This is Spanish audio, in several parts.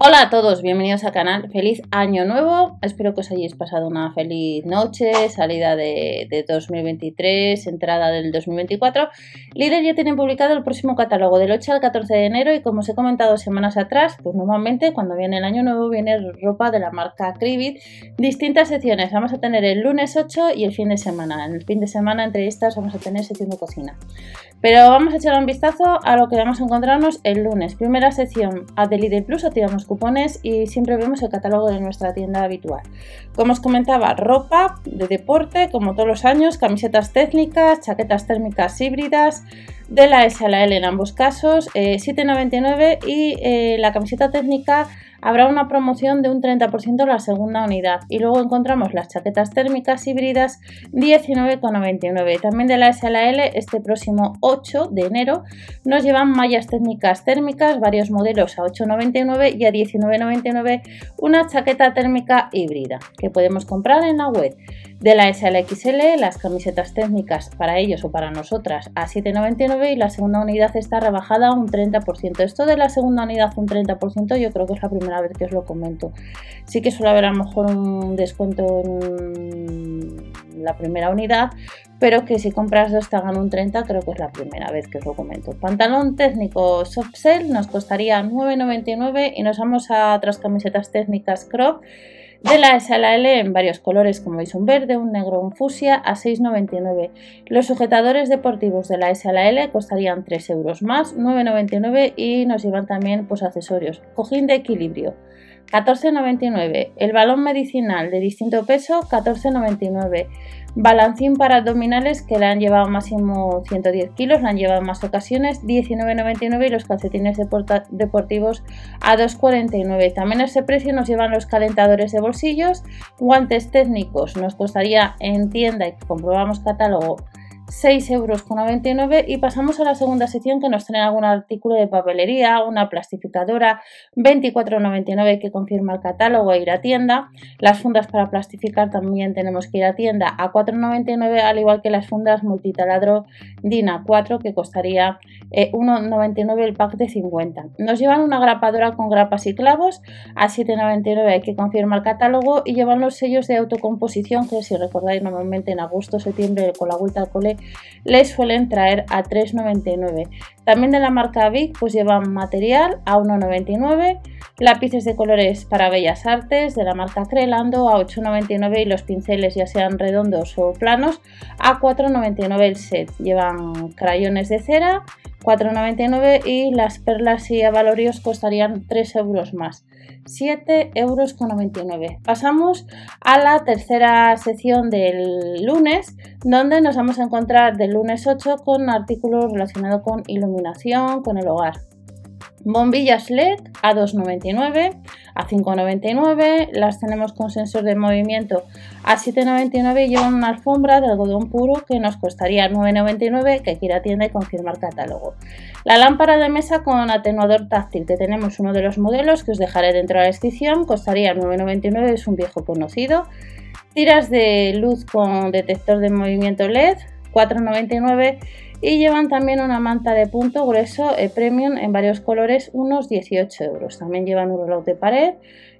Hola a todos, bienvenidos al canal. Feliz año nuevo. Espero que os hayáis pasado una feliz noche, salida de, 2023, entrada del 2024. Líder ya tiene publicado el próximo catálogo del 8 al 14 de enero y como os he comentado semanas atrás, pues normalmente cuando viene el año nuevo viene ropa de la marca Cribit. Distintas secciones. Vamos a tener el lunes 8 y el fin de semana. En el fin de semana entre estas vamos a tener sección de cocina. Pero vamos a echar un vistazo a lo que vamos a encontrarnos el lunes. Primera sección, a de Lidl Plus activamos cupones y siempre vemos el catálogo de nuestra tienda habitual. Como os comentaba, ropa de deporte, como todos los años, camisetas técnicas, chaquetas térmicas híbridas, de la S a la L en ambos casos, 7,99 eh, y eh, la camiseta técnica habrá una promoción de un 30% en la segunda unidad. Y luego encontramos las chaquetas térmicas híbridas 19,99. También de la S a la L, este próximo 8 de enero, nos llevan mallas técnicas térmicas, varios modelos a 8,99 y a 19,99 una chaqueta térmica híbrida que podemos comprar en la web. De la S a la XL, las camisetas técnicas para ellos o para nosotras a 7,99 y la segunda unidad está rebajada un 30%. Esto de la segunda unidad un 30% yo creo que es la primera vez que os lo comento. Sí que suele haber a lo mejor un descuento en la primera unidad, pero que si compras dos te hagan un 30, creo que es la primera vez que os lo comento. Pantalón técnico soft nos costaría 9,99 y nos vamos a otras camisetas técnicas crop de la S a la L en varios colores, como veis un verde, un negro, un fusia, a 6,99. Los sujetadores deportivos de la S a la L costarían 3 euros más, 9,99 y nos llevan también pues, accesorios. Cojín de equilibrio, 14,99. El balón medicinal de distinto peso, 14,99. Balancín para abdominales que le han llevado máximo 110 kilos, le han llevado en más ocasiones, 19,99 y los calcetines deportivos a 2,49. También a ese precio nos llevan los calentadores de bolsillos, guantes técnicos nos costaría en tienda y comprobamos catálogo 6,99 euros y pasamos a la segunda sección que nos trae algún artículo de papelería, una plastificadora 24,99 que confirma el catálogo e ir a tienda. Las fundas para plastificar también tenemos que ir a tienda a 4,99 al igual que las fundas multitaladro DINA 4 que costaría 1,99 eh, el pack de 50. Nos llevan una grapadora con grapas y clavos a 7,99 hay que confirmar el catálogo y llevan los sellos de autocomposición que si recordáis normalmente en agosto, septiembre con la vuelta al cole les suelen traer a 3,99. También de la marca Vic pues llevan material a 1,99, lápices de colores para bellas artes de la marca Crelando a 8,99 y los pinceles ya sean redondos o planos a 4,99 el set. Llevan crayones de cera 4,99 y las perlas y avalorios costarían 3 euros más. 7,99 euros. Pasamos a la tercera sección del lunes, donde nos vamos a encontrar del lunes 8 con artículos relacionados con iluminación, con el hogar. Bombillas LED a 2,99, a 5,99, las tenemos con sensor de movimiento a 7,99 y llevan una alfombra de algodón puro que nos costaría 9,99 que quiera tienda y confirmar catálogo. La lámpara de mesa con atenuador táctil que tenemos uno de los modelos que os dejaré dentro de la descripción costaría 9,99, es un viejo conocido. Tiras de luz con detector de movimiento LED 4,99 y llevan también una manta de punto grueso eh, premium en varios colores, unos 18 euros. También llevan un reloj de pared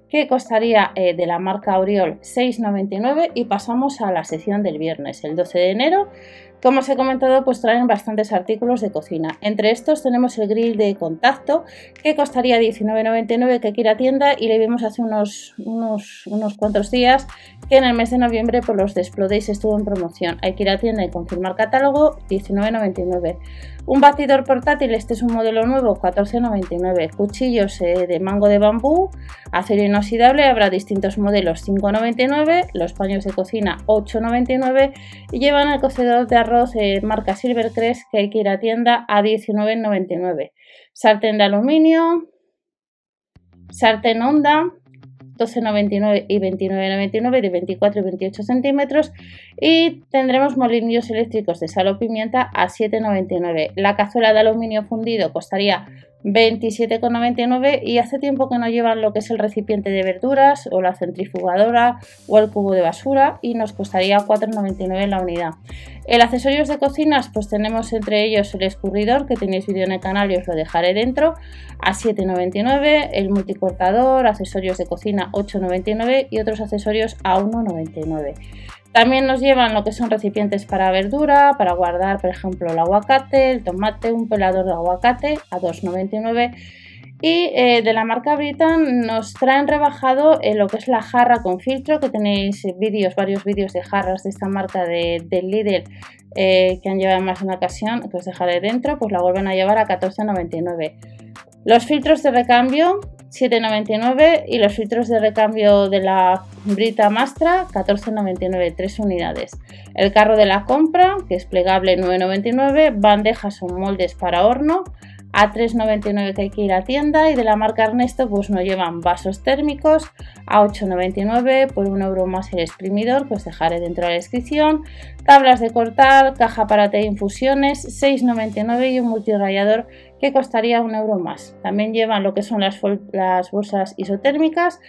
que costaría eh, de la marca Oriol 6,99 y pasamos a la sección del viernes, el 12 de enero. Como os he comentado, pues traen bastantes artículos de cocina. Entre estos tenemos el grill de contacto que costaría 19,99 que quiera tienda y le vimos hace unos, unos, unos, cuantos días que en el mes de noviembre por los de estuvo en promoción. Hay que ir a tienda y confirmar catálogo 19,99. Un batidor portátil, este es un modelo nuevo, 14,99. Cuchillos eh, de mango de bambú, acero inoxidable, habrá distintos modelos, 5,99. Los paños de cocina, 8,99. Y llevan el cocedor de arroz eh, marca Silvercrest, que hay que ir a tienda a 19,99. Sartén de aluminio, sartén Honda, 12,99 y 29,99 de 24 y 28 centímetros y tendremos molinillos eléctricos de sal o pimienta a 7,99. La cazuela de aluminio fundido costaría 27,99 y hace tiempo que no llevan lo que es el recipiente de verduras o la centrifugadora o el cubo de basura y nos costaría 4,99 la unidad. El accesorios de cocinas pues tenemos entre ellos el escurridor que tenéis vídeo en el canal y os lo dejaré dentro a 7,99, el multicortador, accesorios de cocina 8,99 y otros accesorios a 1,99. También nos llevan lo que son recipientes para verdura, para guardar, por ejemplo, el aguacate, el tomate, un pelador de aguacate a 2,99. Y eh, de la marca Britan nos traen rebajado lo que es la jarra con filtro, que tenéis vídeos, varios vídeos de jarras de esta marca de, Lidl eh, que han llevado más de una ocasión, que os dejaré dentro, pues la vuelven a llevar a 14,99. Los filtros de recambio 7,99 y los filtros de recambio de la Brita Mastra 14,99, 3 unidades. El carro de la compra, que es plegable 9,99, bandejas o moldes para horno a 3,99 que hay que ir a tienda y de la marca Ernesto pues nos llevan vasos térmicos. A 8,99 por un euro más el exprimidor que os dejaré dentro de la descripción. Tablas de cortar, caja para té de infusiones 6,99 y un multirrayador que costaría un euro más. También llevan lo que son las, las bolsas isotérmicas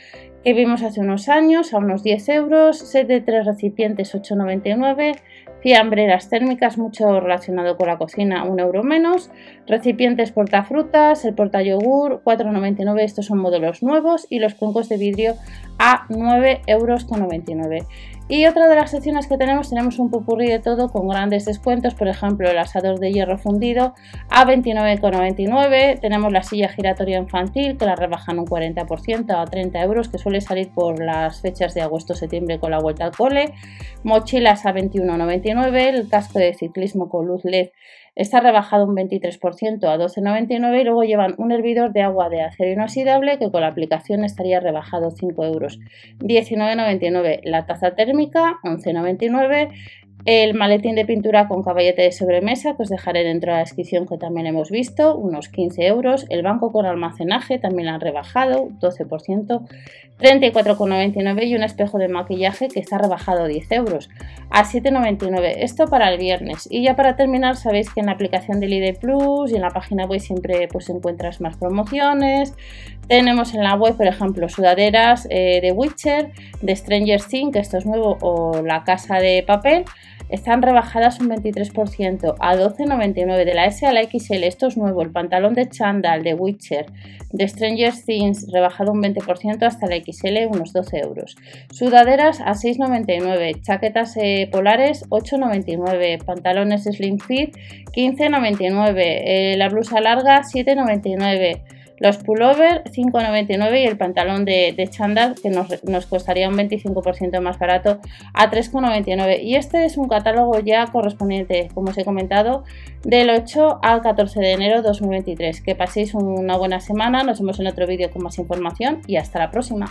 que vimos hace unos años a unos 10 euros, set de 3 recipientes 8,99, fiambreras térmicas, mucho relacionado con la cocina, un euro menos, recipientes portafrutas, el porta yogur 4,99, estos son modelos nuevos y los cuencos de vidrio a 9,99 euros. Y otra de las secciones que tenemos, tenemos un popurrí de todo con grandes descuentos, por ejemplo el asador de hierro fundido a 29,99, tenemos la silla giratoria infantil que la rebajan un 40% a 30 euros, que suele salir por las fechas de agosto-septiembre con la vuelta al cole, mochilas a 21,99, el casco de ciclismo con luz LED Está rebajado un 23% a 12,99 y luego llevan un hervidor de agua de acero inoxidable que con la aplicación estaría rebajado 5 euros. 19,99 la taza térmica, 11,99 el maletín de pintura con caballete de sobremesa, que os dejaré dentro de la descripción, que también hemos visto, unos 15 euros. El banco con almacenaje también lo han rebajado, 12%, 34,99 y un espejo de maquillaje que está rebajado 10 euros, a 7,99. Esto para el viernes. Y ya para terminar, sabéis que en la aplicación del ID Plus y en la página web siempre pues, encuentras más promociones. Tenemos en la web, por ejemplo, sudaderas eh, de Witcher, de Stranger Things, que esto es nuevo, o La Casa de Papel están rebajadas un 23% a 12,99 de la S a la XL. Esto es nuevo. El pantalón de Chandal de Witcher de Stranger Things rebajado un 20% hasta la XL, unos 12 euros. Sudaderas a 6,99. Chaquetas eh, polares 8,99. Pantalones Slim Fit 15,99. Eh, la blusa larga 7,99 los pullover 5,99 y el pantalón de, de chándal que nos, costaría un 25% más barato a 3,99 y este es un catálogo ya correspondiente como os he comentado del 8 al 14 de enero 2023 que paséis una buena semana nos vemos en otro vídeo con más información y hasta la próxima